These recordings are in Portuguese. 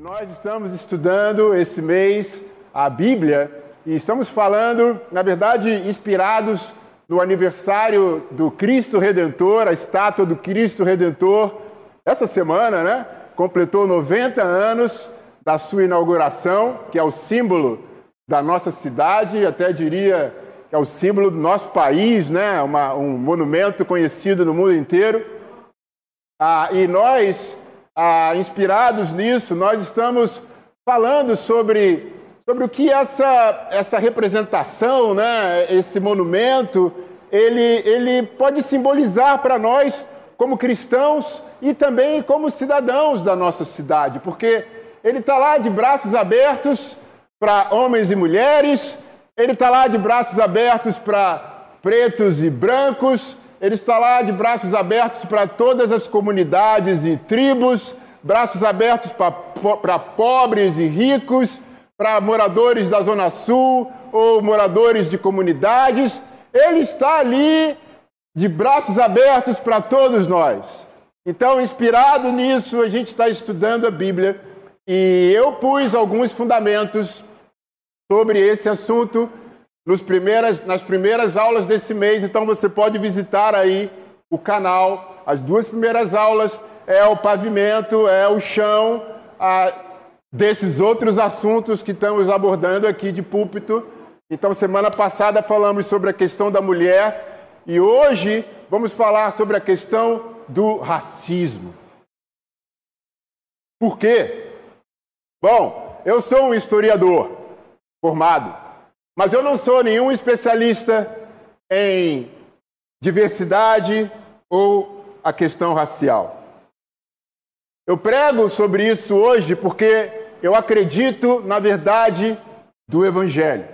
nós estamos estudando esse mês a Bíblia e estamos falando, na verdade, inspirados no aniversário do Cristo Redentor, a estátua do Cristo Redentor, essa semana, né? Completou 90 anos da sua inauguração, que é o símbolo da nossa cidade, até diria que é o símbolo do nosso país, né? Uma, um monumento conhecido no mundo inteiro. Ah, e nós ah, inspirados nisso, nós estamos falando sobre, sobre o que essa, essa representação, né, esse monumento, ele, ele pode simbolizar para nós como cristãos e também como cidadãos da nossa cidade, porque ele está lá de braços abertos para homens e mulheres, ele está lá de braços abertos para pretos e brancos, ele está lá de braços abertos para todas as comunidades e tribos, braços abertos para pobres e ricos, para moradores da Zona Sul ou moradores de comunidades. Ele está ali de braços abertos para todos nós. Então, inspirado nisso, a gente está estudando a Bíblia e eu pus alguns fundamentos sobre esse assunto nos primeiras, nas primeiras aulas desse mês, então você pode visitar aí o canal. As duas primeiras aulas é o pavimento, é o chão a, desses outros assuntos que estamos abordando aqui de púlpito. Então, semana passada falamos sobre a questão da mulher e hoje vamos falar sobre a questão do racismo. Por quê? Bom, eu sou um historiador formado mas eu não sou nenhum especialista em diversidade ou a questão racial. Eu prego sobre isso hoje porque eu acredito na verdade do Evangelho.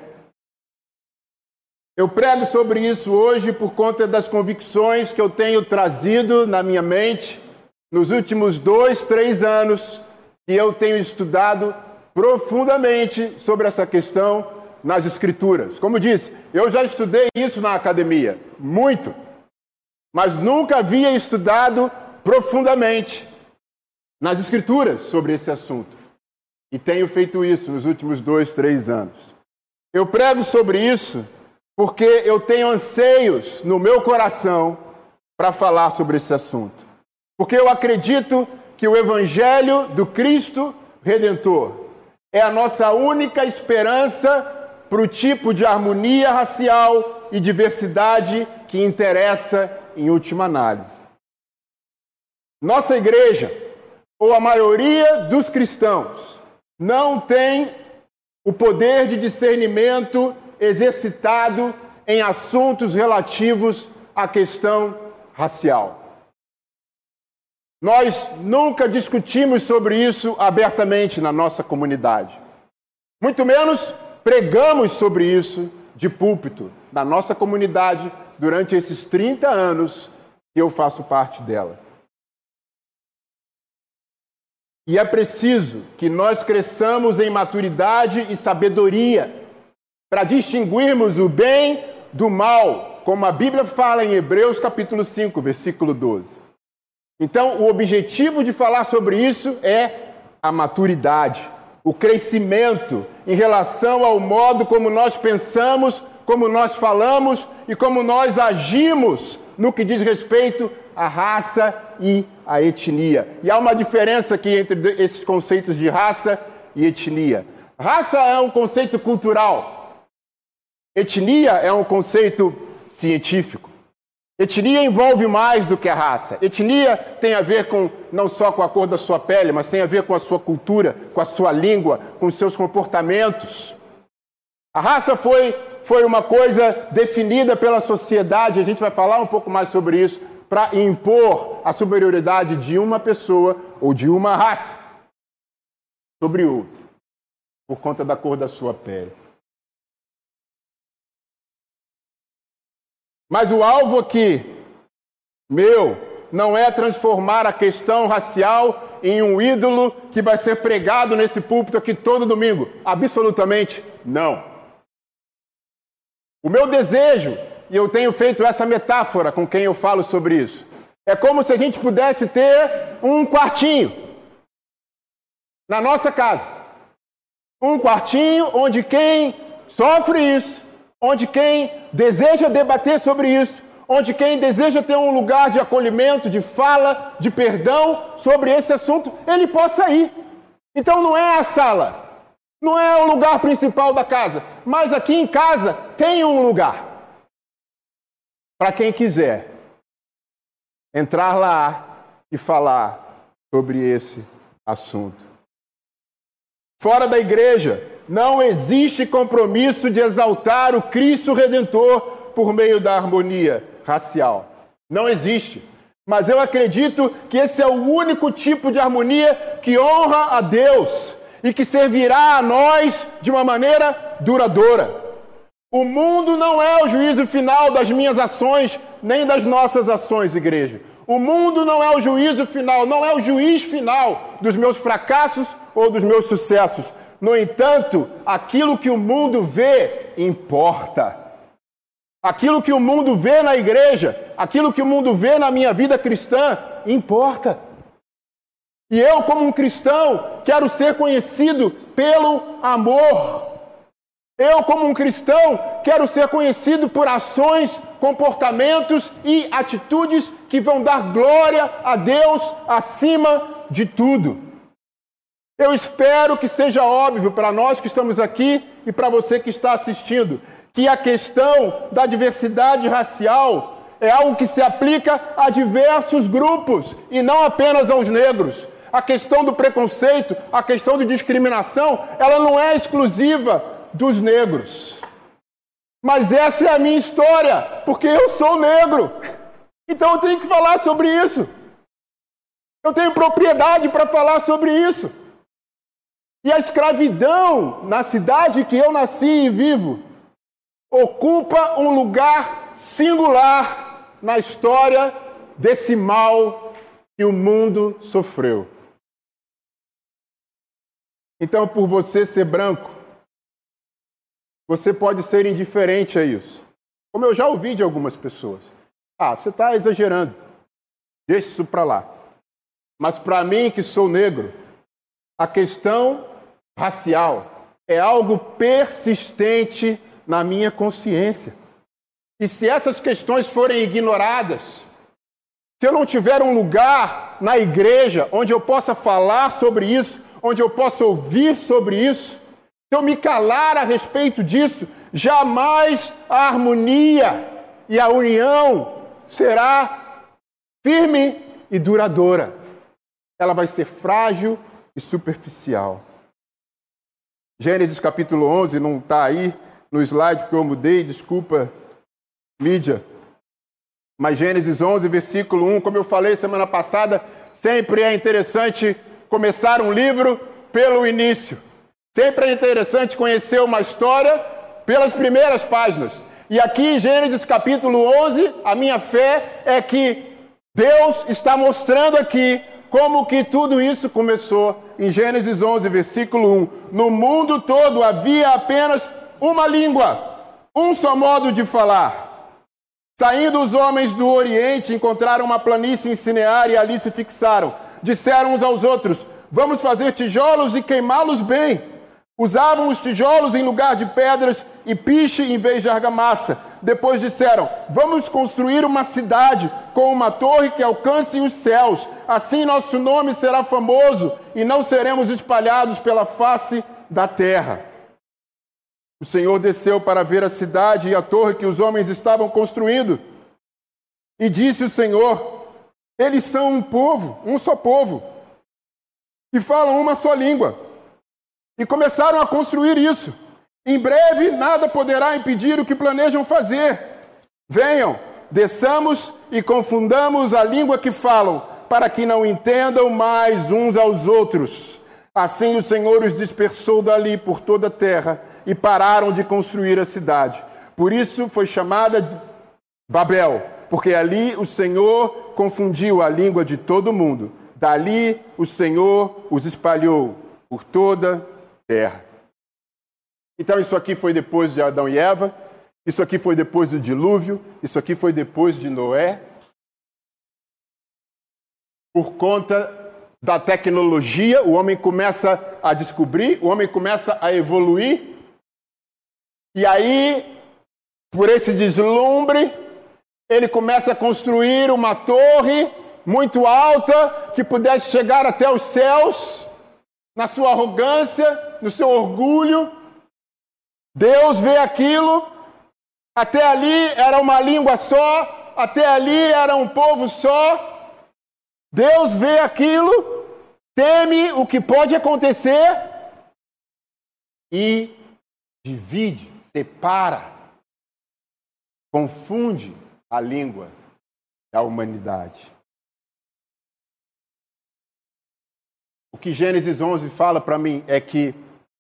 Eu prego sobre isso hoje por conta das convicções que eu tenho trazido na minha mente nos últimos dois, três anos que eu tenho estudado profundamente sobre essa questão nas Escrituras. Como disse, eu já estudei isso na academia, muito, mas nunca havia estudado profundamente nas Escrituras sobre esse assunto. E tenho feito isso nos últimos dois, três anos. Eu prego sobre isso porque eu tenho anseios no meu coração para falar sobre esse assunto. Porque eu acredito que o Evangelho do Cristo Redentor é a nossa única esperança para o tipo de harmonia racial e diversidade que interessa em última análise. Nossa igreja, ou a maioria dos cristãos, não tem o poder de discernimento exercitado em assuntos relativos à questão racial. Nós nunca discutimos sobre isso abertamente na nossa comunidade. Muito menos pregamos sobre isso de púlpito na nossa comunidade durante esses 30 anos que eu faço parte dela. E é preciso que nós cresçamos em maturidade e sabedoria para distinguirmos o bem do mal, como a Bíblia fala em Hebreus capítulo 5, versículo 12. Então, o objetivo de falar sobre isso é a maturidade o crescimento em relação ao modo como nós pensamos, como nós falamos e como nós agimos no que diz respeito à raça e à etnia. E há uma diferença aqui entre esses conceitos de raça e etnia. Raça é um conceito cultural, etnia é um conceito científico. Etnia envolve mais do que a raça. Etnia tem a ver com não só com a cor da sua pele, mas tem a ver com a sua cultura, com a sua língua, com os seus comportamentos. A raça foi, foi uma coisa definida pela sociedade, a gente vai falar um pouco mais sobre isso, para impor a superioridade de uma pessoa ou de uma raça sobre outra, por conta da cor da sua pele. Mas o alvo aqui, meu, não é transformar a questão racial em um ídolo que vai ser pregado nesse púlpito aqui todo domingo. Absolutamente não. O meu desejo, e eu tenho feito essa metáfora com quem eu falo sobre isso, é como se a gente pudesse ter um quartinho. na nossa casa. Um quartinho onde quem sofre isso, onde quem deseja debater sobre isso, onde quem deseja ter um lugar de acolhimento, de fala, de perdão sobre esse assunto, ele possa ir. Então não é a sala, não é o lugar principal da casa, mas aqui em casa tem um lugar para quem quiser entrar lá e falar sobre esse assunto. Fora da igreja, não existe compromisso de exaltar o Cristo Redentor por meio da harmonia racial. Não existe. Mas eu acredito que esse é o único tipo de harmonia que honra a Deus e que servirá a nós de uma maneira duradoura. O mundo não é o juízo final das minhas ações, nem das nossas ações, igreja. O mundo não é o juízo final, não é o juiz final dos meus fracassos ou dos meus sucessos. No entanto, aquilo que o mundo vê importa. Aquilo que o mundo vê na igreja, aquilo que o mundo vê na minha vida cristã, importa. E eu, como um cristão, quero ser conhecido pelo amor. Eu, como um cristão, quero ser conhecido por ações, comportamentos e atitudes que vão dar glória a Deus acima de tudo. Eu espero que seja óbvio para nós que estamos aqui e para você que está assistindo que a questão da diversidade racial é algo que se aplica a diversos grupos e não apenas aos negros. A questão do preconceito, a questão de discriminação, ela não é exclusiva dos negros. Mas essa é a minha história, porque eu sou negro. Então eu tenho que falar sobre isso. Eu tenho propriedade para falar sobre isso. E a escravidão na cidade que eu nasci e vivo ocupa um lugar singular na história desse mal que o mundo sofreu. Então, por você ser branco, você pode ser indiferente a isso. Como eu já ouvi de algumas pessoas. Ah, você está exagerando. Deixa isso para lá. Mas para mim, que sou negro, a questão racial é algo persistente na minha consciência. E se essas questões forem ignoradas, se eu não tiver um lugar na igreja onde eu possa falar sobre isso, onde eu possa ouvir sobre isso, se eu me calar a respeito disso, jamais a harmonia e a união será firme e duradoura. Ela vai ser frágil e superficial. Gênesis capítulo 11 não está aí, no slide porque eu mudei, desculpa, mídia. Mas Gênesis 11, versículo 1, como eu falei semana passada, sempre é interessante começar um livro pelo início. Sempre é interessante conhecer uma história pelas primeiras páginas. E aqui, Gênesis capítulo 11, a minha fé é que Deus está mostrando aqui como que tudo isso começou. Em Gênesis 11, versículo 1. No mundo todo havia apenas uma língua, um só modo de falar. Saindo os homens do Oriente, encontraram uma planície em Cinear e ali se fixaram. Disseram uns aos outros: Vamos fazer tijolos e queimá-los bem. Usavam os tijolos em lugar de pedras e piche em vez de argamassa. Depois disseram: Vamos construir uma cidade com uma torre que alcance os céus. Assim nosso nome será famoso e não seremos espalhados pela face da terra. O Senhor desceu para ver a cidade e a torre que os homens estavam construindo. E disse o Senhor: Eles são um povo, um só povo, e falam uma só língua. E começaram a construir isso. Em breve nada poderá impedir o que planejam fazer. Venham, desçamos e confundamos a língua que falam, para que não entendam mais uns aos outros. Assim o Senhor os dispersou dali por toda a terra e pararam de construir a cidade. Por isso foi chamada Babel, porque ali o Senhor confundiu a língua de todo mundo. Dali o Senhor os espalhou por toda a terra. Então, isso aqui foi depois de Adão e Eva, isso aqui foi depois do dilúvio, isso aqui foi depois de Noé. Por conta da tecnologia, o homem começa a descobrir, o homem começa a evoluir. E aí, por esse deslumbre, ele começa a construir uma torre muito alta que pudesse chegar até os céus, na sua arrogância, no seu orgulho. Deus vê aquilo, até ali era uma língua só, até ali era um povo só. Deus vê aquilo, teme o que pode acontecer e divide, separa, confunde a língua da humanidade. O que Gênesis 11 fala para mim é que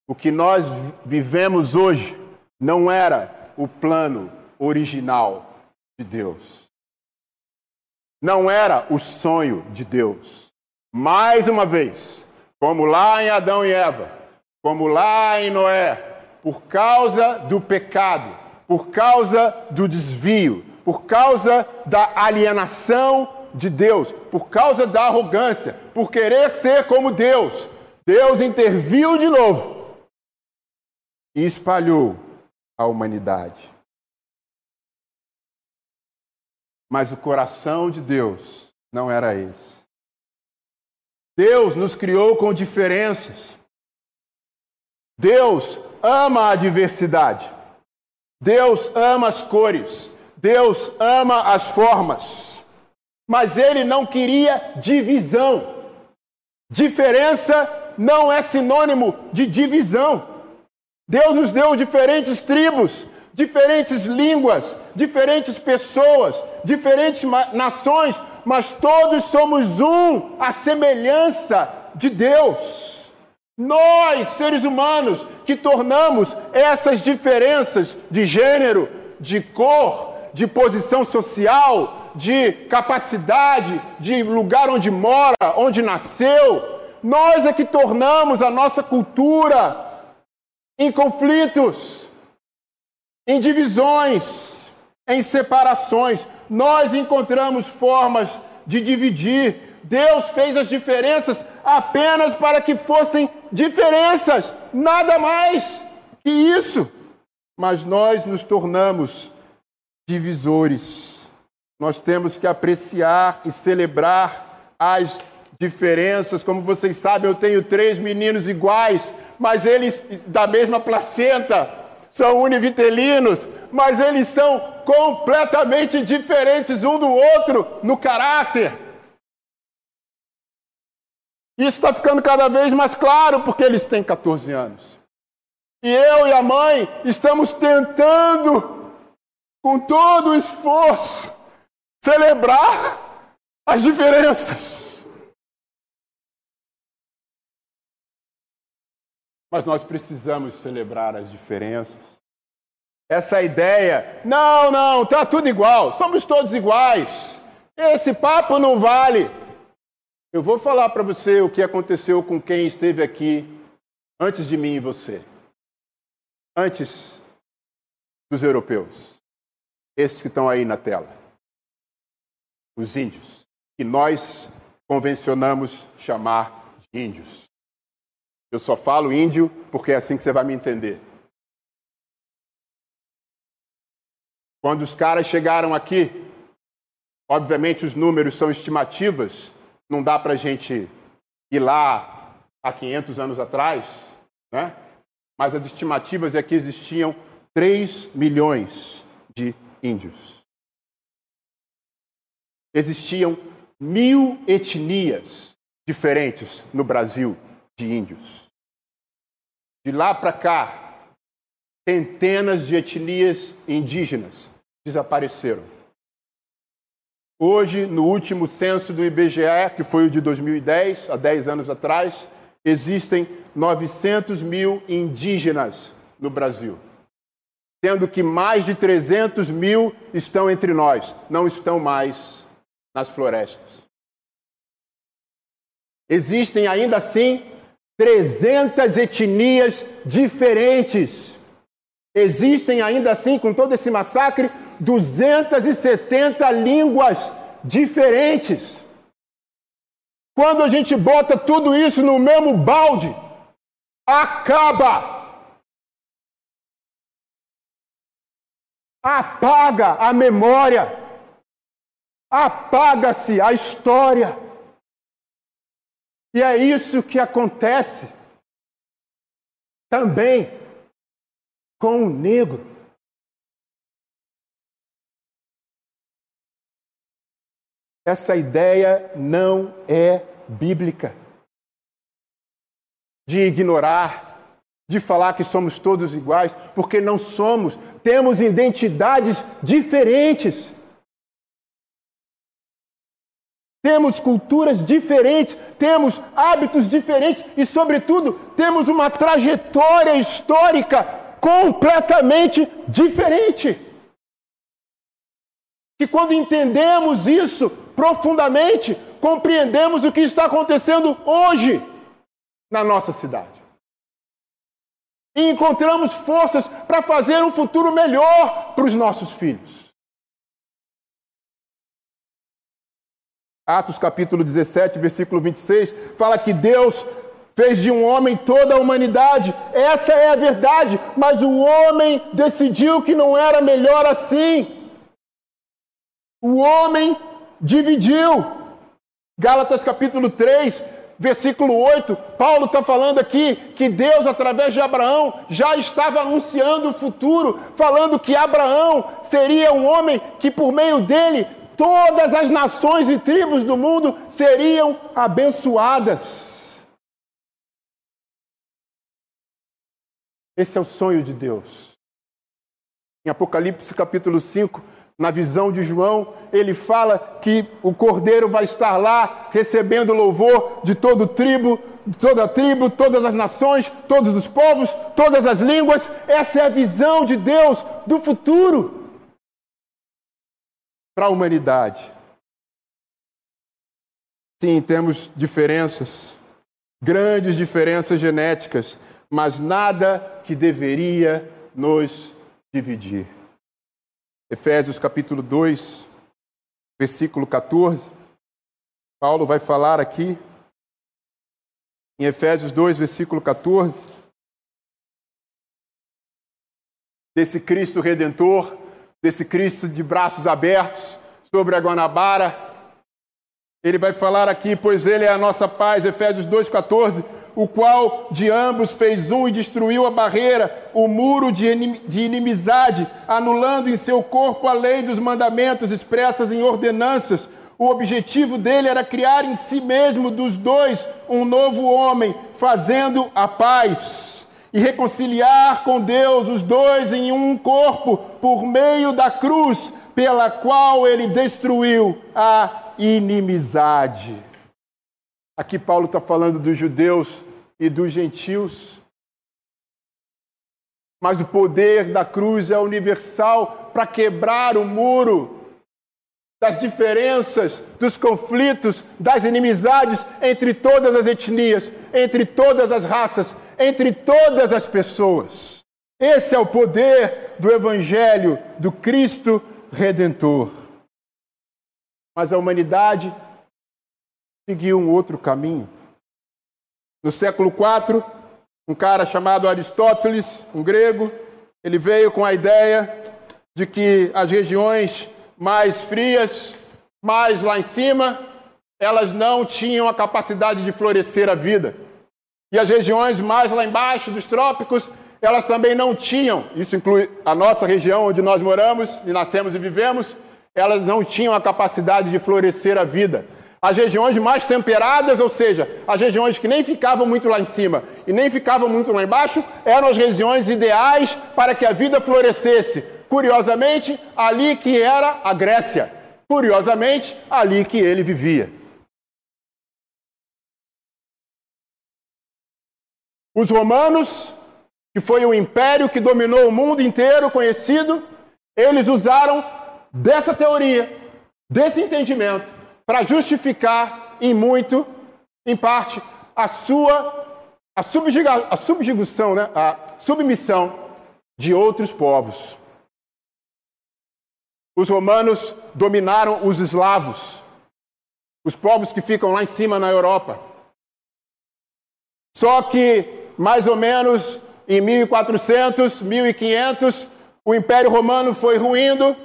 o que nós vivemos hoje não era o plano original de Deus. Não era o sonho de Deus. Mais uma vez, como lá em Adão e Eva, como lá em Noé, por causa do pecado, por causa do desvio, por causa da alienação de Deus, por causa da arrogância, por querer ser como Deus, Deus interviu de novo e espalhou a humanidade. Mas o coração de Deus não era esse. Deus nos criou com diferenças. Deus ama a diversidade. Deus ama as cores. Deus ama as formas. Mas ele não queria divisão. Diferença não é sinônimo de divisão. Deus nos deu diferentes tribos, diferentes línguas, diferentes pessoas, diferentes nações, mas todos somos um, a semelhança de Deus. Nós, seres humanos, que tornamos essas diferenças de gênero, de cor, de posição social, de capacidade, de lugar onde mora, onde nasceu, nós é que tornamos a nossa cultura em conflitos em divisões, em separações. Nós encontramos formas de dividir. Deus fez as diferenças apenas para que fossem diferenças, nada mais que isso. Mas nós nos tornamos divisores. Nós temos que apreciar e celebrar as diferenças. Como vocês sabem, eu tenho três meninos iguais, mas eles da mesma placenta são univitelinos, mas eles são completamente diferentes um do outro no caráter. Isso está ficando cada vez mais claro porque eles têm 14 anos. E eu e a mãe estamos tentando, com todo o esforço, celebrar as diferenças. Mas nós precisamos celebrar as diferenças. Essa ideia, não, não, tá tudo igual, somos todos iguais. Esse papo não vale. Eu vou falar para você o que aconteceu com quem esteve aqui antes de mim e você. Antes dos europeus. Esses que estão aí na tela. Os índios. Que nós convencionamos chamar de índios. Eu só falo índio porque é assim que você vai me entender. Quando os caras chegaram aqui, obviamente os números são estimativas, não dá para a gente ir lá há 500 anos atrás, né? mas as estimativas é que existiam 3 milhões de índios. Existiam mil etnias diferentes no Brasil de índios. De lá para cá, centenas de etnias indígenas desapareceram. Hoje, no último censo do IBGE, que foi o de 2010, há 10 anos atrás, existem 900 mil indígenas no Brasil, sendo que mais de 300 mil estão entre nós, não estão mais nas florestas. Existem ainda assim 300 etnias diferentes. Existem ainda assim, com todo esse massacre, 270 línguas diferentes. Quando a gente bota tudo isso no mesmo balde, acaba. Apaga a memória. Apaga-se a história. E é isso que acontece também com o negro. Essa ideia não é bíblica. De ignorar, de falar que somos todos iguais, porque não somos, temos identidades diferentes. Temos culturas diferentes, temos hábitos diferentes e, sobretudo, temos uma trajetória histórica completamente diferente. Que quando entendemos isso, profundamente, compreendemos o que está acontecendo hoje na nossa cidade. E encontramos forças para fazer um futuro melhor para os nossos filhos. Atos capítulo 17, versículo 26, fala que Deus fez de um homem toda a humanidade. Essa é a verdade, mas o homem decidiu que não era melhor assim. O homem dividiu. Gálatas capítulo 3, versículo 8, Paulo está falando aqui que Deus, através de Abraão, já estava anunciando o futuro, falando que Abraão seria um homem que, por meio dele, todas as nações e tribos do mundo seriam abençoadas. Esse é o sonho de Deus. Em Apocalipse capítulo 5, na visão de João, ele fala que o cordeiro vai estar lá recebendo louvor de todo tribo, de toda tribo, todas as nações, todos os povos, todas as línguas. Essa é a visão de Deus do futuro para a humanidade. Sim, temos diferenças, grandes diferenças genéticas, mas nada que deveria nos dividir. Efésios capítulo 2, versículo 14. Paulo vai falar aqui, em Efésios 2, versículo 14, desse Cristo redentor, desse Cristo de braços abertos sobre a Guanabara. Ele vai falar aqui, pois ele é a nossa paz, Efésios 2,14 o qual de ambos fez um e destruiu a barreira, o muro de inimizade, anulando em seu corpo a lei dos mandamentos expressas em ordenanças. O objetivo dele era criar em si mesmo dos dois um novo homem, fazendo a paz e reconciliar com Deus os dois em um corpo por meio da cruz, pela qual ele destruiu a inimizade. Aqui Paulo está falando dos judeus e dos gentios. Mas o poder da cruz é universal para quebrar o muro das diferenças, dos conflitos, das inimizades entre todas as etnias, entre todas as raças, entre todas as pessoas. Esse é o poder do Evangelho, do Cristo Redentor. Mas a humanidade seguiu um outro caminho. No século IV, um cara chamado Aristóteles, um grego, ele veio com a ideia de que as regiões mais frias, mais lá em cima, elas não tinham a capacidade de florescer a vida. E as regiões mais lá embaixo dos trópicos, elas também não tinham, isso inclui a nossa região onde nós moramos e nascemos e vivemos, elas não tinham a capacidade de florescer a vida. As regiões mais temperadas, ou seja, as regiões que nem ficavam muito lá em cima e nem ficavam muito lá embaixo, eram as regiões ideais para que a vida florescesse. Curiosamente, ali que era a Grécia. Curiosamente, ali que ele vivia. Os romanos, que foi o império que dominou o mundo inteiro conhecido, eles usaram dessa teoria, desse entendimento, para justificar em muito, em parte, a sua a, subjuga, a subjugação, né? a submissão de outros povos. Os romanos dominaram os eslavos. os povos que ficam lá em cima na Europa. Só que, mais ou menos em 1400, 1500, o Império Romano foi ruindo.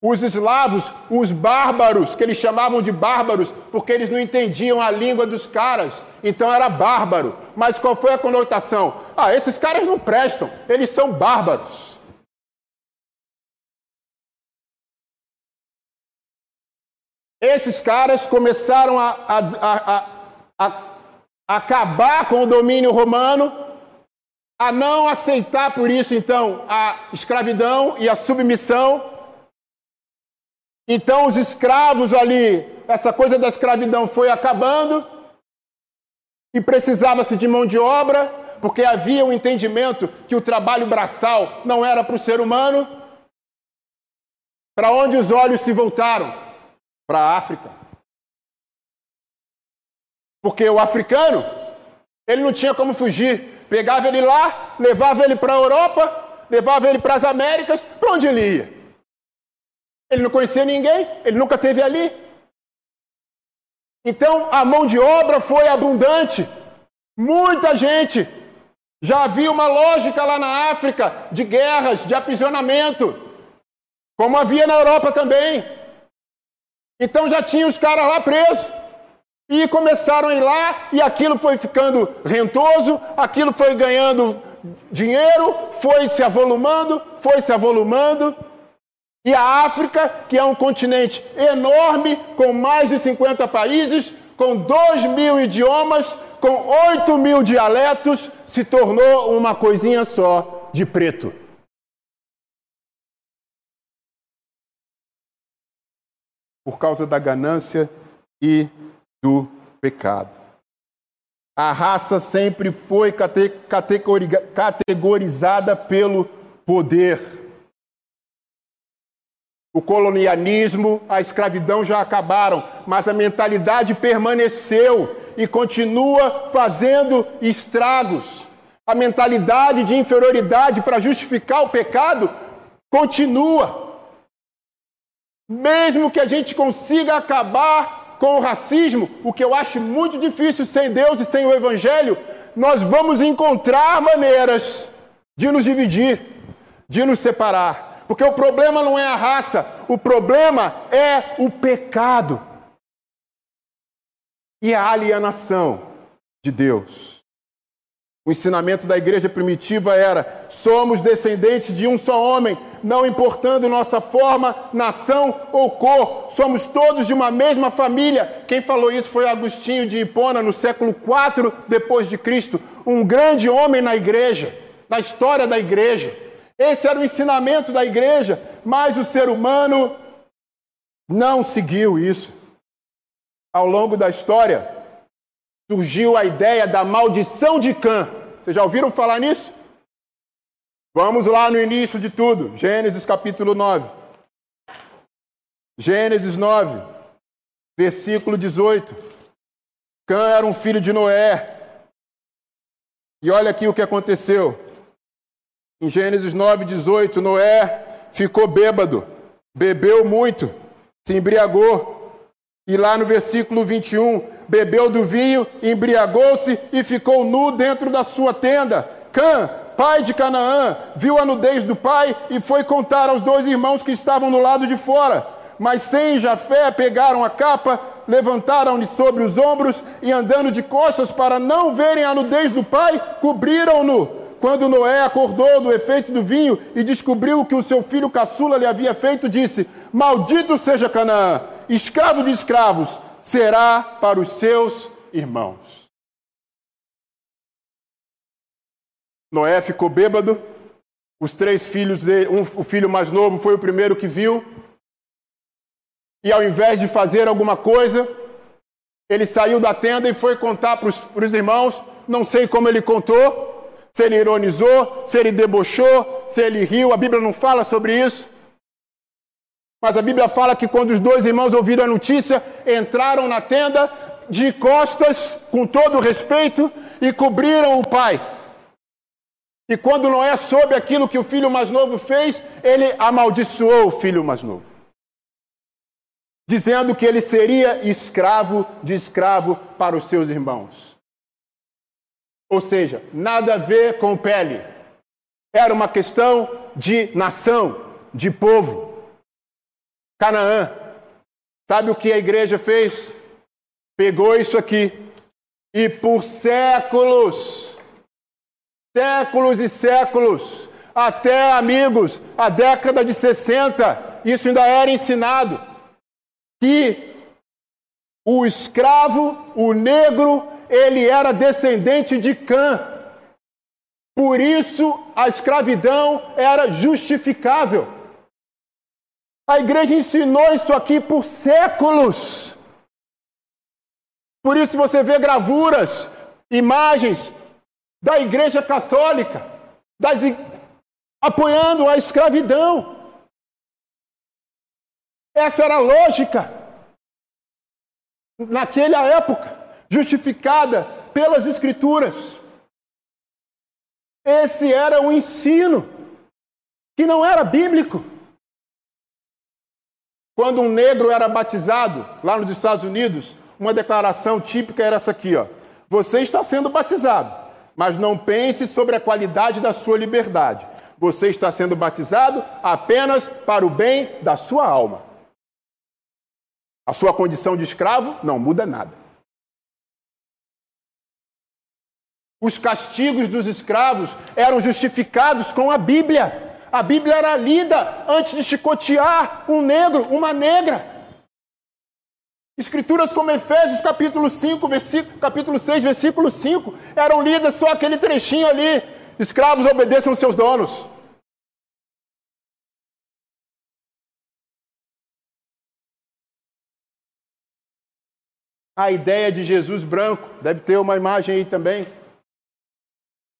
Os eslavos, os bárbaros, que eles chamavam de bárbaros, porque eles não entendiam a língua dos caras, então era bárbaro. Mas qual foi a conotação? Ah, esses caras não prestam, eles são bárbaros. Esses caras começaram a, a, a, a, acabar com o domínio romano, a não aceitar por isso, então, a escravidão e a submissão. Então, os escravos ali, essa coisa da escravidão foi acabando, e precisava-se de mão de obra, porque havia o um entendimento que o trabalho braçal não era para o ser humano. Para onde os olhos se voltaram? para a África. Porque o africano, ele não tinha como fugir. Pegava ele lá, levava ele para a Europa, levava ele para as Américas, para onde ele ia? Ele não conhecia ninguém, ele nunca teve ali. Então a mão de obra foi abundante. Muita gente. Já havia uma lógica lá na África de guerras, de aprisionamento, como havia na Europa também. Então já tinha os caras lá presos. E começaram a ir lá, e aquilo foi ficando rentoso, aquilo foi ganhando dinheiro, foi se avolumando, foi se avolumando. E a África, que é um continente enorme, com mais de 50 países, com 2 mil idiomas, com 8 mil dialetos, se tornou uma coisinha só de preto. por causa da ganância e do pecado. A raça sempre foi categorizada pelo poder. O colonialismo, a escravidão já acabaram, mas a mentalidade permaneceu e continua fazendo estragos. A mentalidade de inferioridade para justificar o pecado continua. Mesmo que a gente consiga acabar com o racismo, o que eu acho muito difícil sem Deus e sem o Evangelho, nós vamos encontrar maneiras de nos dividir, de nos separar. Porque o problema não é a raça, o problema é o pecado e a alienação de Deus. O ensinamento da igreja primitiva era: somos descendentes de um só homem, não importando nossa forma, nação ou cor, somos todos de uma mesma família. Quem falou isso foi Agostinho de Hipona, no século IV depois de Cristo, um grande homem na igreja, na história da igreja. Esse era o ensinamento da igreja, mas o ser humano não seguiu isso. Ao longo da história, surgiu a ideia da maldição de Cã. Vocês já ouviram falar nisso? Vamos lá no início de tudo, Gênesis capítulo 9. Gênesis 9, versículo 18. Cã era um filho de Noé. E olha aqui o que aconteceu. Em Gênesis 9, 18, Noé ficou bêbado, bebeu muito, se embriagou. E lá no versículo 21, bebeu do vinho, embriagou-se e ficou nu dentro da sua tenda. Cã, pai de Canaã, viu a nudez do pai e foi contar aos dois irmãos que estavam no lado de fora. Mas Sem Jafé pegaram a capa, levantaram-lhe sobre os ombros e, andando de costas para não verem a nudez do pai, cobriram-no. Quando Noé acordou do efeito do vinho e descobriu o que o seu filho caçula lhe havia feito, disse: Maldito seja Canaã! escravo de escravos, será para os seus irmãos. Noé ficou bêbado, os três filhos dele, um, o filho mais novo foi o primeiro que viu, e ao invés de fazer alguma coisa, ele saiu da tenda e foi contar para os irmãos. Não sei como ele contou, se ele ironizou, se ele debochou, se ele riu, a Bíblia não fala sobre isso. Mas a Bíblia fala que quando os dois irmãos ouviram a notícia, entraram na tenda de costas, com todo respeito, e cobriram o pai. E quando Noé soube aquilo que o filho mais novo fez, ele amaldiçoou o filho mais novo. dizendo que ele seria escravo de escravo para os seus irmãos. Ou seja, nada a ver com pele. Era uma questão de nação, de povo. Canaã. Sabe o que a igreja fez? Pegou isso aqui e por séculos, séculos e séculos, até amigos, a década de 60, isso ainda era ensinado que o escravo, o negro, ele era descendente de Cã. Por isso a escravidão era justificável. A igreja ensinou isso aqui por séculos. Por isso você vê gravuras, imagens da igreja católica das, apoiando a escravidão. Essa era a lógica naquela época, justificada pelas Escrituras. Esse era o ensino que não era bíblico. Quando um negro era batizado lá nos Estados Unidos, uma declaração típica era essa aqui, ó: Você está sendo batizado, mas não pense sobre a qualidade da sua liberdade. Você está sendo batizado apenas para o bem da sua alma. A sua condição de escravo não muda nada. Os castigos dos escravos eram justificados com a Bíblia. A Bíblia era lida antes de chicotear um negro, uma negra. Escrituras como Efésios capítulo 5, versículo, capítulo 6, versículo 5, eram lidas só aquele trechinho ali. Escravos obedeçam seus donos. a ideia de Jesus branco. Deve ter uma imagem aí também.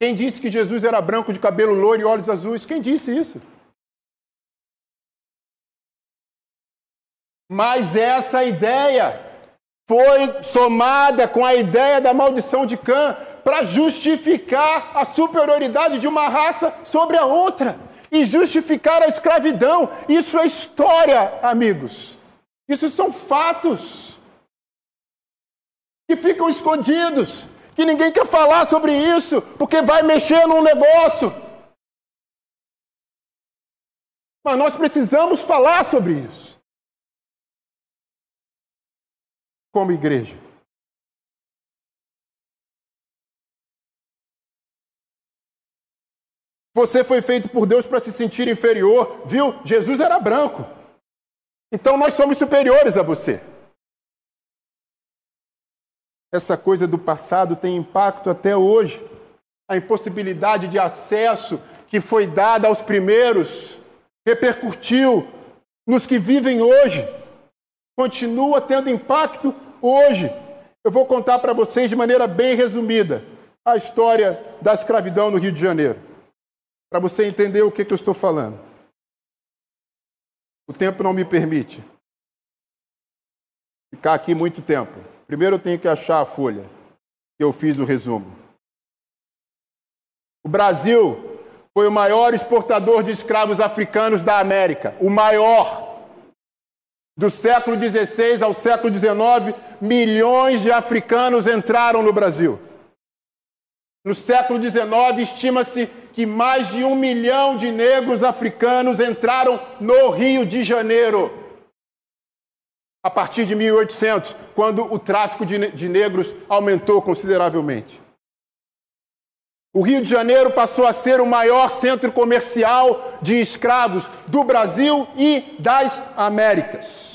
Quem disse que Jesus era branco de cabelo loiro e olhos azuis? Quem disse isso? Mas essa ideia foi somada com a ideia da maldição de Cã para justificar a superioridade de uma raça sobre a outra e justificar a escravidão. Isso é história, amigos. Isso são fatos que ficam escondidos, que ninguém quer falar sobre isso, porque vai mexer num negócio. Mas nós precisamos falar sobre isso. Como igreja. Você foi feito por Deus para se sentir inferior, viu? Jesus era branco. Então nós somos superiores a você essa coisa do passado tem impacto até hoje. A impossibilidade de acesso que foi dada aos primeiros repercutiu nos que vivem hoje, continua tendo impacto hoje. Eu vou contar para vocês de maneira bem resumida a história da escravidão no Rio de Janeiro, para você entender o que, que eu estou falando. O tempo não me permite ficar aqui muito tempo. Primeiro eu tenho que achar a folha que eu fiz o resumo. O Brasil foi o maior exportador de escravos africanos da América, o maior. Do século XVI ao século XIX, milhões de africanos entraram no Brasil. No século XIX, estima-se que mais de um milhão de negros africanos entraram no Rio de Janeiro a partir de 1800, quando o tráfico de, de negros aumentou consideravelmente. O Rio de Janeiro passou a ser o maior centro comercial de escravos do Brasil e das Américas.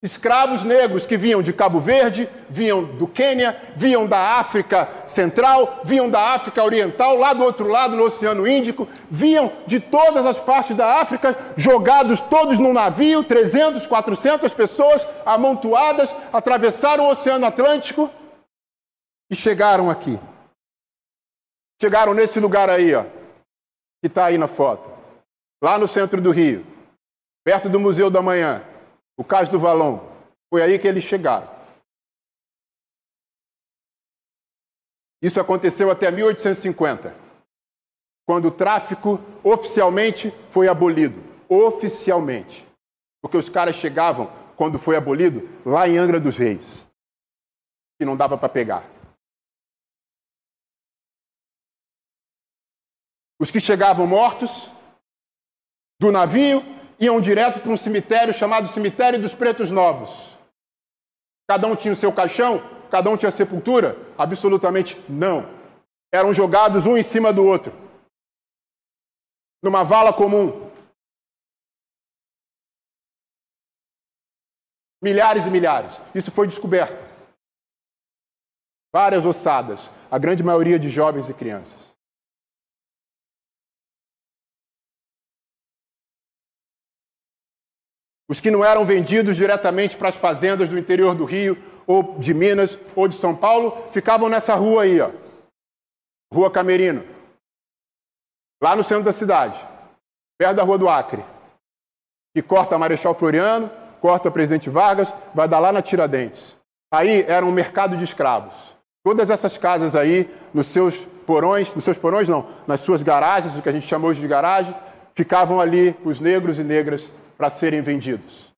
Escravos negros que vinham de Cabo Verde, vinham do Quênia, vinham da África Central, vinham da África Oriental, lá do outro lado, no Oceano Índico, vinham de todas as partes da África, jogados todos num navio, 300, 400 pessoas amontoadas, atravessaram o Oceano Atlântico e chegaram aqui. Chegaram nesse lugar aí, ó, que está aí na foto, lá no centro do Rio, perto do Museu da Manhã o caso do Valon. Foi aí que eles chegaram. Isso aconteceu até 1850, quando o tráfico oficialmente foi abolido. Oficialmente. Porque os caras chegavam quando foi abolido, lá em Angra dos Reis, que não dava para pegar. Os que chegavam mortos do navio iam direto para um cemitério chamado Cemitério dos Pretos Novos. Cada um tinha o seu caixão, cada um tinha sepultura? Absolutamente não. Eram jogados um em cima do outro, numa vala comum. Milhares e milhares. Isso foi descoberto. Várias ossadas, a grande maioria de jovens e crianças. Os que não eram vendidos diretamente para as fazendas do interior do Rio, ou de Minas, ou de São Paulo, ficavam nessa rua aí, ó. Rua Camerino. Lá no centro da cidade, perto da Rua do Acre. Que corta Marechal Floriano, corta Presidente Vargas, vai dar lá na Tiradentes. Aí era um mercado de escravos. Todas essas casas aí, nos seus porões, nos seus porões não, nas suas garagens, o que a gente chamou de garagem, ficavam ali os negros e negras para serem vendidos.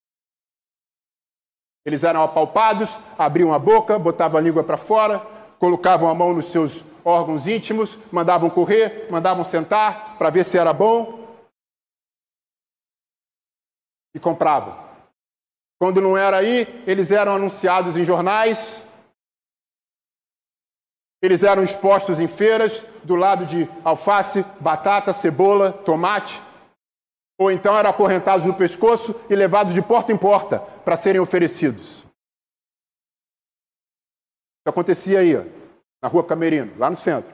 Eles eram apalpados, abriam a boca, botavam a língua para fora, colocavam a mão nos seus órgãos íntimos, mandavam correr, mandavam sentar para ver se era bom e compravam. Quando não era aí, eles eram anunciados em jornais, eles eram expostos em feiras do lado de alface, batata, cebola, tomate ou então eram acorrentados no pescoço e levados de porta em porta para serem oferecidos. Isso acontecia aí, na rua Camerino, lá no centro.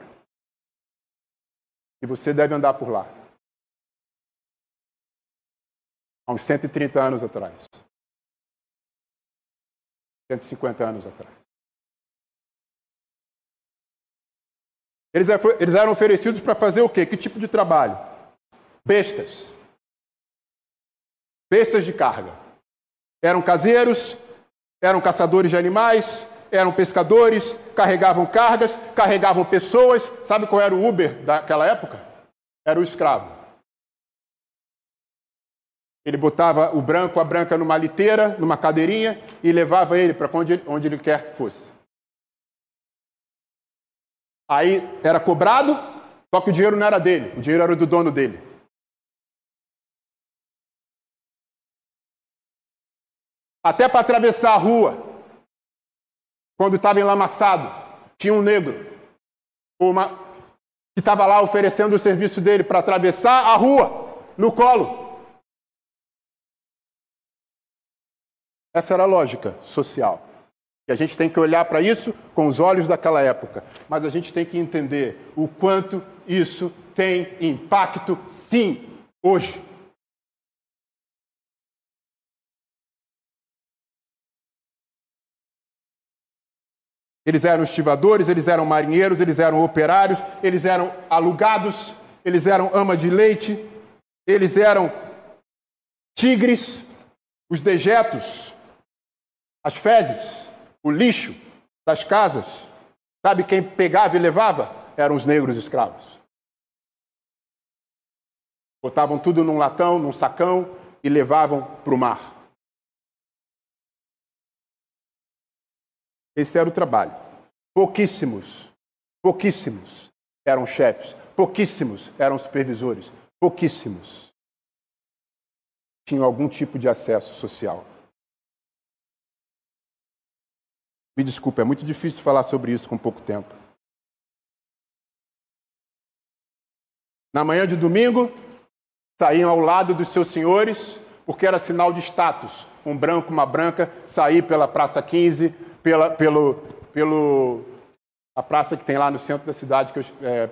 E você deve andar por lá. Há uns 130 anos atrás. 150 anos atrás. Eles eram oferecidos para fazer o quê? Que tipo de trabalho? Bestas bestas de carga. Eram caseiros, eram caçadores de animais, eram pescadores, carregavam cargas, carregavam pessoas. Sabe qual era o Uber daquela época? Era o escravo. Ele botava o branco, a branca numa liteira, numa cadeirinha e levava ele para onde, onde ele quer que fosse. Aí era cobrado, só que o dinheiro não era dele, o dinheiro era do dono dele. Até para atravessar a rua, quando estava enlamaçado, tinha um negro uma, que estava lá oferecendo o serviço dele para atravessar a rua no colo. Essa era a lógica social. E a gente tem que olhar para isso com os olhos daquela época. Mas a gente tem que entender o quanto isso tem impacto, sim, hoje. Eles eram estivadores, eles eram marinheiros, eles eram operários, eles eram alugados, eles eram ama de leite, eles eram tigres, os dejetos, as fezes, o lixo das casas. Sabe quem pegava e levava? Eram os negros escravos. Botavam tudo num latão, num sacão e levavam para o mar. Esse era o trabalho. Pouquíssimos, pouquíssimos eram chefes, pouquíssimos eram supervisores, pouquíssimos tinham algum tipo de acesso social. Me desculpe, é muito difícil falar sobre isso com pouco tempo. Na manhã de domingo, saíam ao lado dos seus senhores, porque era sinal de status. Um branco, uma branca, sair pela Praça 15, pela, pelo, pelo a praça que tem lá no centro da cidade, que eu, é,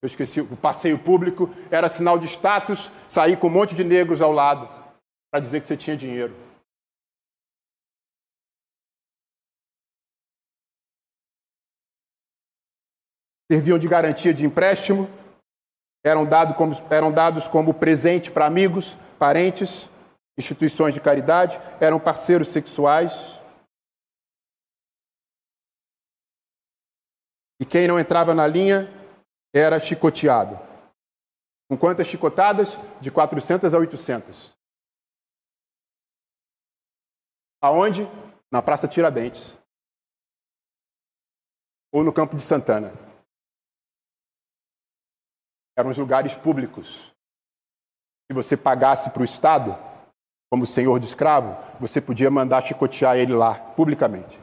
eu esqueci, o passeio público, era sinal de status sair com um monte de negros ao lado para dizer que você tinha dinheiro. Serviam de garantia de empréstimo, eram, dado como, eram dados como presente para amigos, parentes, instituições de caridade, eram parceiros sexuais. E quem não entrava na linha era chicoteado. Com quantas chicotadas? De 400 a 800. Aonde? Na Praça Tiradentes. Ou no Campo de Santana. Eram os lugares públicos. Se você pagasse para o Estado, como senhor de escravo, você podia mandar chicotear ele lá, publicamente.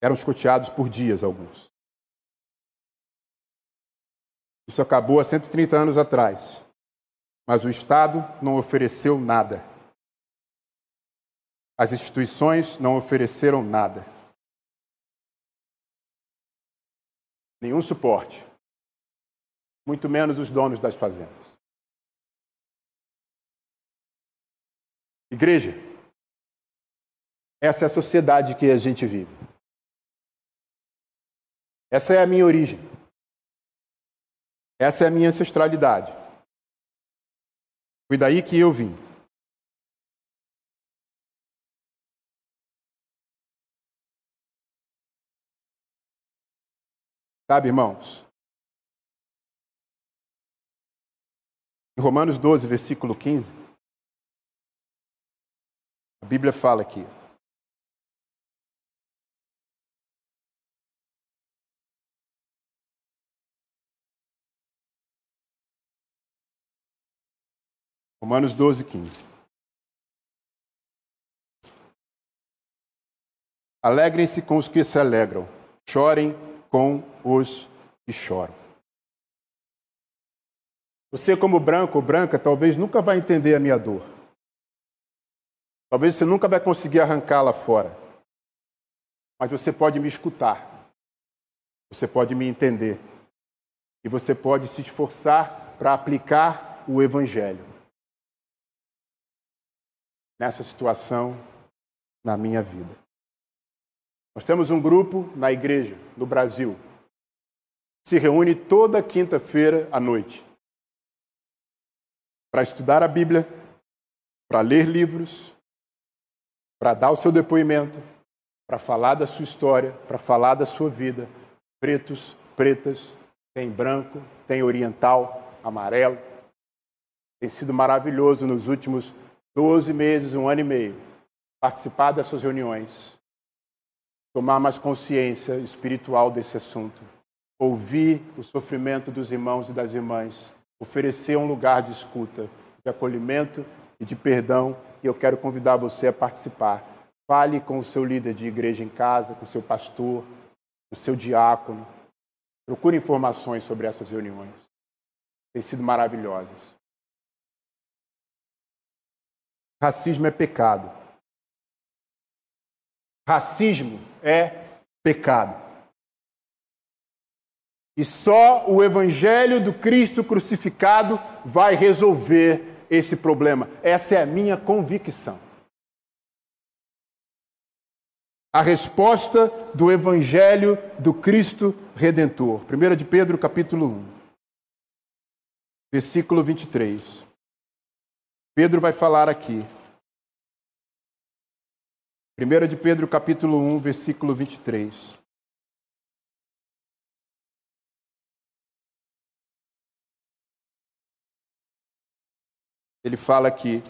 Eram chicoteados por dias alguns. Isso acabou há 130 anos atrás, mas o Estado não ofereceu nada. As instituições não ofereceram nada. Nenhum suporte. Muito menos os donos das fazendas. Igreja, essa é a sociedade que a gente vive. Essa é a minha origem. Essa é a minha ancestralidade. Foi daí que eu vim. Sabe, irmãos? Em Romanos 12, versículo 15, a Bíblia fala aqui. Romanos 12, 15. Alegrem-se com os que se alegram, chorem com os que choram. Você, como branco ou branca, talvez nunca vai entender a minha dor. Talvez você nunca vai conseguir arrancá-la fora. Mas você pode me escutar. Você pode me entender. E você pode se esforçar para aplicar o Evangelho nessa situação na minha vida. Nós temos um grupo na igreja, no Brasil, se reúne toda quinta-feira à noite para estudar a Bíblia, para ler livros, para dar o seu depoimento, para falar da sua história, para falar da sua vida. Pretos, pretas, tem branco, tem oriental, amarelo. Tem sido maravilhoso nos últimos 12 meses, um ano e meio, participar dessas reuniões, tomar mais consciência espiritual desse assunto, ouvir o sofrimento dos irmãos e das irmãs, oferecer um lugar de escuta, de acolhimento e de perdão. E eu quero convidar você a participar. Fale com o seu líder de igreja em casa, com o seu pastor, com o seu diácono. Procure informações sobre essas reuniões. Tem sido maravilhosas. Racismo é pecado. Racismo é pecado. E só o Evangelho do Cristo crucificado vai resolver esse problema. Essa é a minha convicção. A resposta do Evangelho do Cristo Redentor. 1 de Pedro, capítulo 1, versículo 23. Pedro vai falar aqui. 1 de Pedro capítulo 1, versículo 23. Ele fala aqui: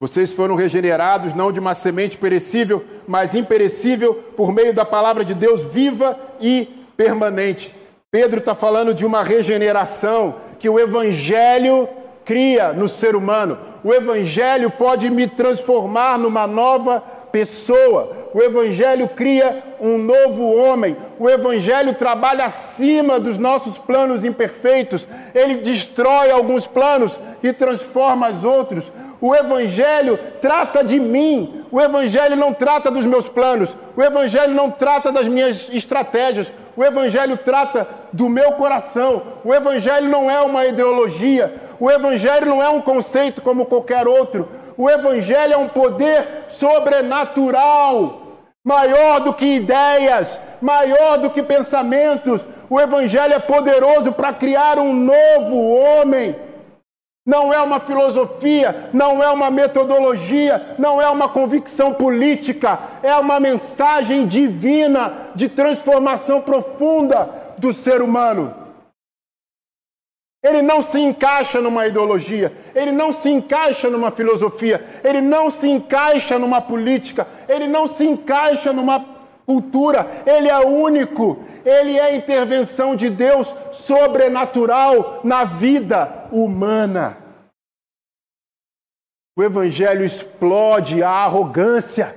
Vocês foram regenerados não de uma semente perecível, mas imperecível por meio da palavra de Deus viva e permanente. Pedro está falando de uma regeneração que o Evangelho cria no ser humano. O Evangelho pode me transformar numa nova pessoa. O Evangelho cria um novo homem. O Evangelho trabalha acima dos nossos planos imperfeitos. Ele destrói alguns planos e transforma os outros. O Evangelho trata de mim. O Evangelho não trata dos meus planos. O Evangelho não trata das minhas estratégias. O Evangelho trata do meu coração. O Evangelho não é uma ideologia. O Evangelho não é um conceito como qualquer outro. O Evangelho é um poder sobrenatural, maior do que ideias, maior do que pensamentos. O Evangelho é poderoso para criar um novo homem não é uma filosofia, não é uma metodologia, não é uma convicção política, é uma mensagem divina de transformação profunda do ser humano. Ele não se encaixa numa ideologia, ele não se encaixa numa filosofia, ele não se encaixa numa política, ele não se encaixa numa cultura, ele é único, ele é intervenção de Deus sobrenatural na vida humana. O Evangelho explode a arrogância.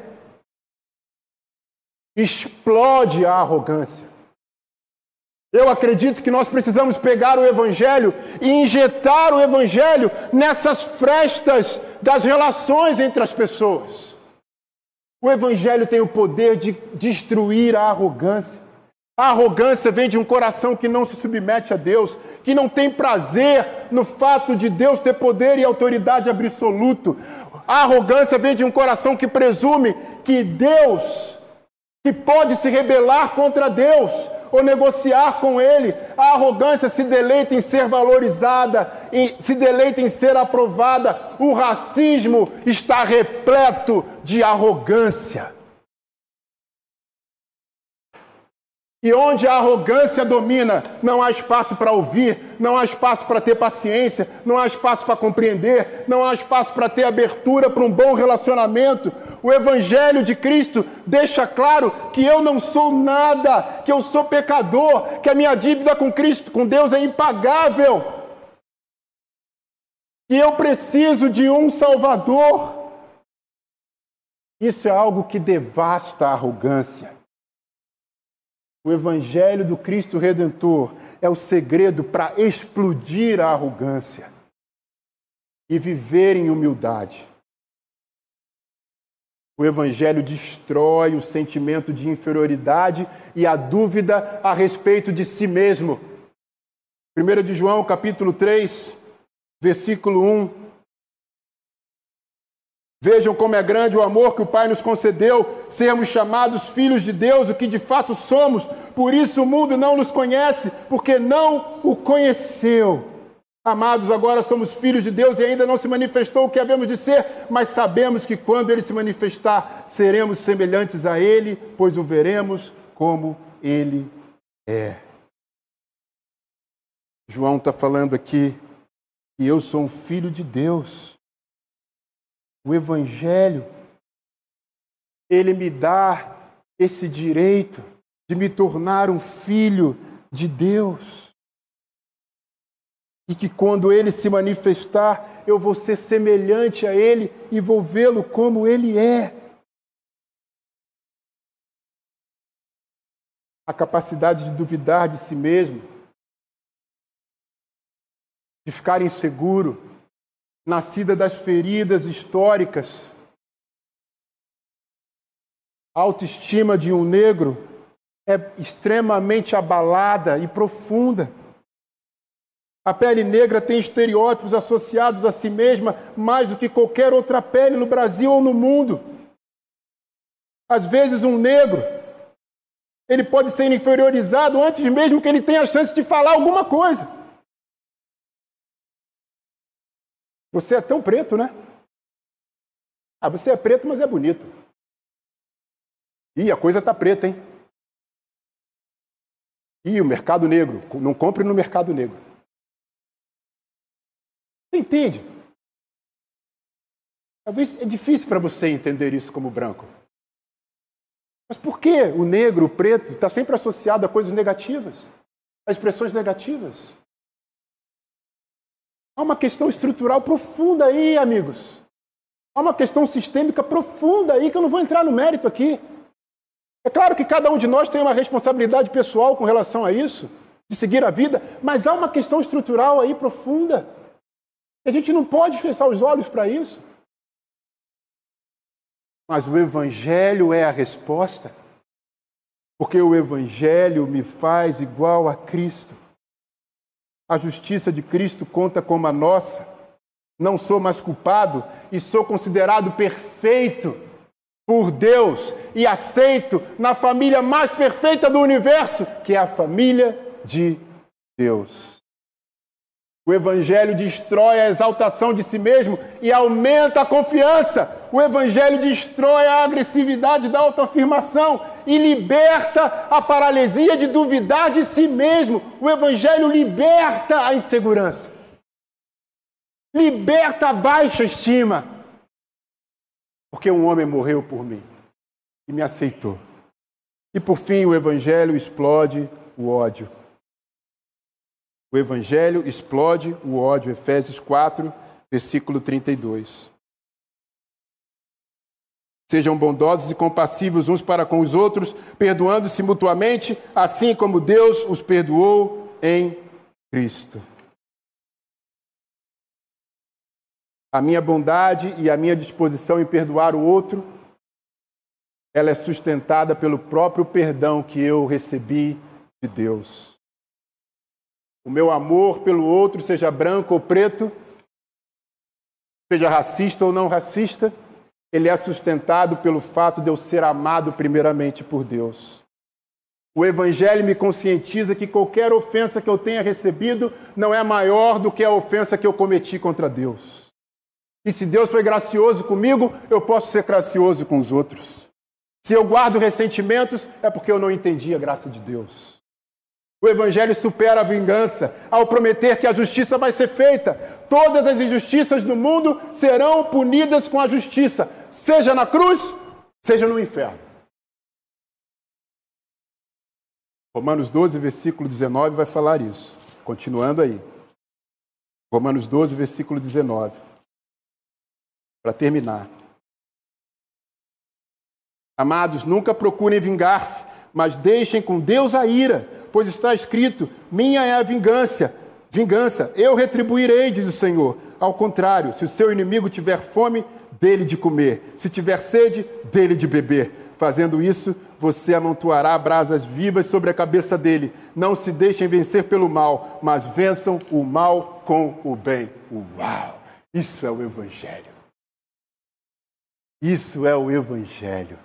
Explode a arrogância. Eu acredito que nós precisamos pegar o Evangelho e injetar o Evangelho nessas frestas das relações entre as pessoas. O Evangelho tem o poder de destruir a arrogância. A arrogância vem de um coração que não se submete a Deus, que não tem prazer no fato de Deus ter poder e autoridade absoluto. A arrogância vem de um coração que presume que Deus, que pode se rebelar contra Deus ou negociar com Ele. A arrogância se deleita em ser valorizada, em, se deleita em ser aprovada. O racismo está repleto de arrogância. E onde a arrogância domina, não há espaço para ouvir, não há espaço para ter paciência, não há espaço para compreender, não há espaço para ter abertura para um bom relacionamento. O Evangelho de Cristo deixa claro que eu não sou nada, que eu sou pecador, que a minha dívida com Cristo, com Deus é impagável. E eu preciso de um Salvador. Isso é algo que devasta a arrogância. O Evangelho do Cristo Redentor é o segredo para explodir a arrogância e viver em humildade. O Evangelho destrói o sentimento de inferioridade e a dúvida a respeito de si mesmo. 1 de João, capítulo 3, versículo 1 Vejam como é grande o amor que o Pai nos concedeu, sermos chamados filhos de Deus, o que de fato somos. Por isso o mundo não nos conhece, porque não o conheceu. Amados, agora somos filhos de Deus e ainda não se manifestou o que havemos de ser, mas sabemos que quando ele se manifestar, seremos semelhantes a ele, pois o veremos como ele é. João está falando aqui que eu sou um filho de Deus o Evangelho, ele me dá esse direito de me tornar um filho de Deus. E que quando ele se manifestar, eu vou ser semelhante a ele e vou vê-lo como ele é. A capacidade de duvidar de si mesmo, de ficar inseguro, nascida das feridas históricas. A autoestima de um negro é extremamente abalada e profunda. A pele negra tem estereótipos associados a si mesma mais do que qualquer outra pele no Brasil ou no mundo. Às vezes, um negro ele pode ser inferiorizado antes mesmo que ele tenha a chance de falar alguma coisa. Você é tão preto, né? Ah, você é preto, mas é bonito. Ih, a coisa tá preta, hein? Ih, o mercado negro. Não compre no mercado negro. Você entende? Talvez é difícil para você entender isso como branco. Mas por que o negro, o preto, está sempre associado a coisas negativas, a expressões negativas? Há uma questão estrutural profunda aí, amigos. Há uma questão sistêmica profunda aí que eu não vou entrar no mérito aqui. É claro que cada um de nós tem uma responsabilidade pessoal com relação a isso, de seguir a vida, mas há uma questão estrutural aí profunda. A gente não pode fechar os olhos para isso. Mas o Evangelho é a resposta, porque o Evangelho me faz igual a Cristo. A justiça de Cristo conta como a nossa. Não sou mais culpado e sou considerado perfeito por Deus e aceito na família mais perfeita do universo, que é a família de Deus. O Evangelho destrói a exaltação de si mesmo e aumenta a confiança. O Evangelho destrói a agressividade da autoafirmação e liberta a paralisia de duvidar de si mesmo. O Evangelho liberta a insegurança, liberta a baixa estima, porque um homem morreu por mim e me aceitou. E por fim, o Evangelho explode o ódio. O Evangelho explode o ódio. Efésios 4, versículo 32. Sejam bondosos e compassivos uns para com os outros, perdoando-se mutuamente, assim como Deus os perdoou em Cristo. A minha bondade e a minha disposição em perdoar o outro, ela é sustentada pelo próprio perdão que eu recebi de Deus. O meu amor pelo outro, seja branco ou preto, seja racista ou não racista, ele é sustentado pelo fato de eu ser amado primeiramente por Deus. O Evangelho me conscientiza que qualquer ofensa que eu tenha recebido não é maior do que a ofensa que eu cometi contra Deus. E se Deus foi gracioso comigo, eu posso ser gracioso com os outros. Se eu guardo ressentimentos, é porque eu não entendi a graça de Deus. O Evangelho supera a vingança ao prometer que a justiça vai ser feita. Todas as injustiças do mundo serão punidas com a justiça, seja na cruz, seja no inferno. Romanos 12, versículo 19 vai falar isso. Continuando aí. Romanos 12, versículo 19. Para terminar. Amados, nunca procurem vingar-se, mas deixem com Deus a ira pois está escrito: Minha é a vingança, vingança, eu retribuirei, diz o Senhor. Ao contrário, se o seu inimigo tiver fome, dele de comer, se tiver sede, dele de beber. Fazendo isso, você amontoará brasas vivas sobre a cabeça dele. Não se deixem vencer pelo mal, mas vençam o mal com o bem. Uau! Isso é o Evangelho. Isso é o Evangelho.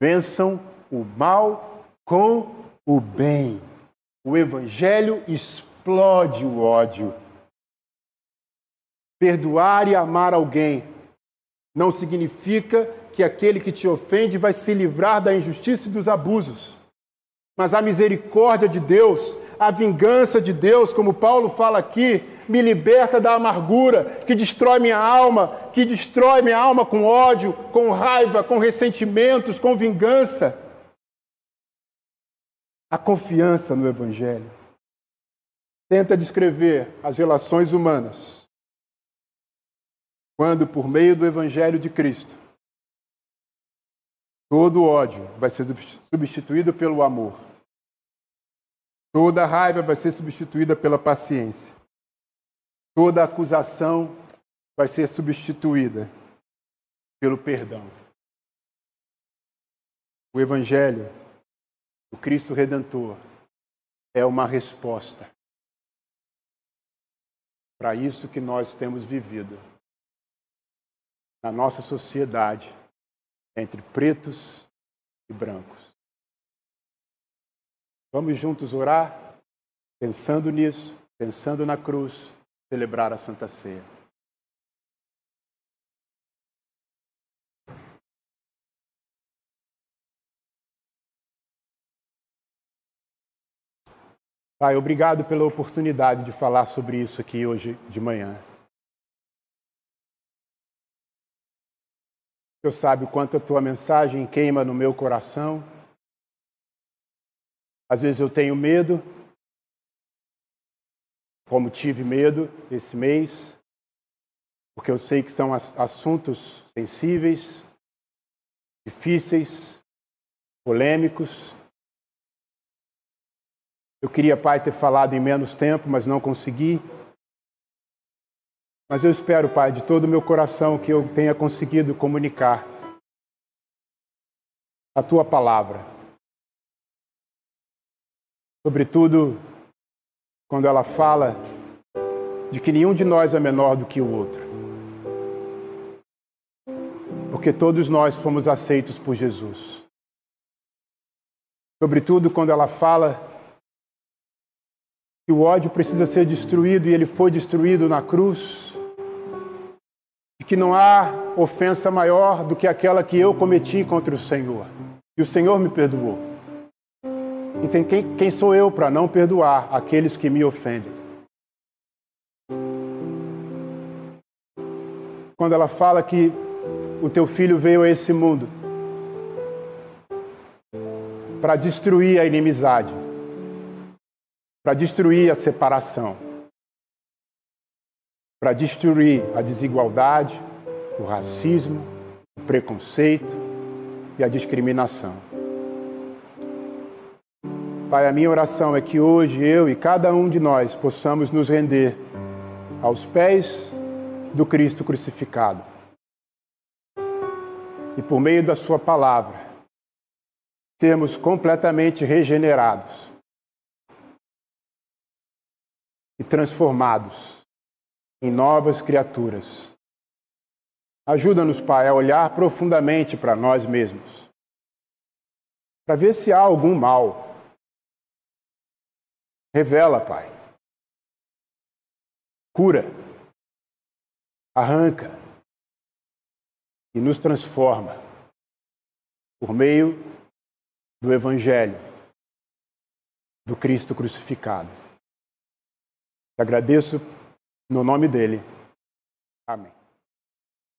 Vençam o mal com o bem. O Evangelho explode o ódio. Perdoar e amar alguém não significa que aquele que te ofende vai se livrar da injustiça e dos abusos. Mas a misericórdia de Deus, a vingança de Deus, como Paulo fala aqui, me liberta da amargura que destrói minha alma, que destrói minha alma com ódio, com raiva, com ressentimentos, com vingança a confiança no Evangelho. Tenta descrever as relações humanas quando, por meio do Evangelho de Cristo, todo ódio vai ser substituído pelo amor, toda raiva vai ser substituída pela paciência, toda acusação vai ser substituída pelo perdão. O Evangelho Cristo Redentor é uma resposta para isso que nós temos vivido na nossa sociedade entre pretos e brancos. Vamos juntos orar, pensando nisso, pensando na cruz, celebrar a Santa Ceia. Pai, obrigado pela oportunidade de falar sobre isso aqui hoje de manhã. Eu sabe o quanto a tua mensagem queima no meu coração. Às vezes eu tenho medo, como tive medo esse mês, porque eu sei que são assuntos sensíveis, difíceis, polêmicos, eu queria, Pai, ter falado em menos tempo, mas não consegui. Mas eu espero, Pai, de todo o meu coração que eu tenha conseguido comunicar a tua palavra. Sobretudo quando ela fala de que nenhum de nós é menor do que o outro. Porque todos nós fomos aceitos por Jesus. Sobretudo quando ela fala que o ódio precisa ser destruído e ele foi destruído na cruz, e que não há ofensa maior do que aquela que eu cometi contra o Senhor. E o Senhor me perdoou. Então, quem, quem sou eu para não perdoar aqueles que me ofendem? Quando ela fala que o teu filho veio a esse mundo para destruir a inimizade, para destruir a separação, para destruir a desigualdade, o racismo, o preconceito e a discriminação. Pai, a minha oração é que hoje eu e cada um de nós possamos nos render aos pés do Cristo crucificado. E por meio da Sua palavra, sermos completamente regenerados e transformados em novas criaturas. Ajuda-nos, Pai, a olhar profundamente para nós mesmos, para ver se há algum mal. Revela, Pai. Cura. Arranca. E nos transforma por meio do Evangelho do Cristo crucificado. Agradeço no nome dele. Amém.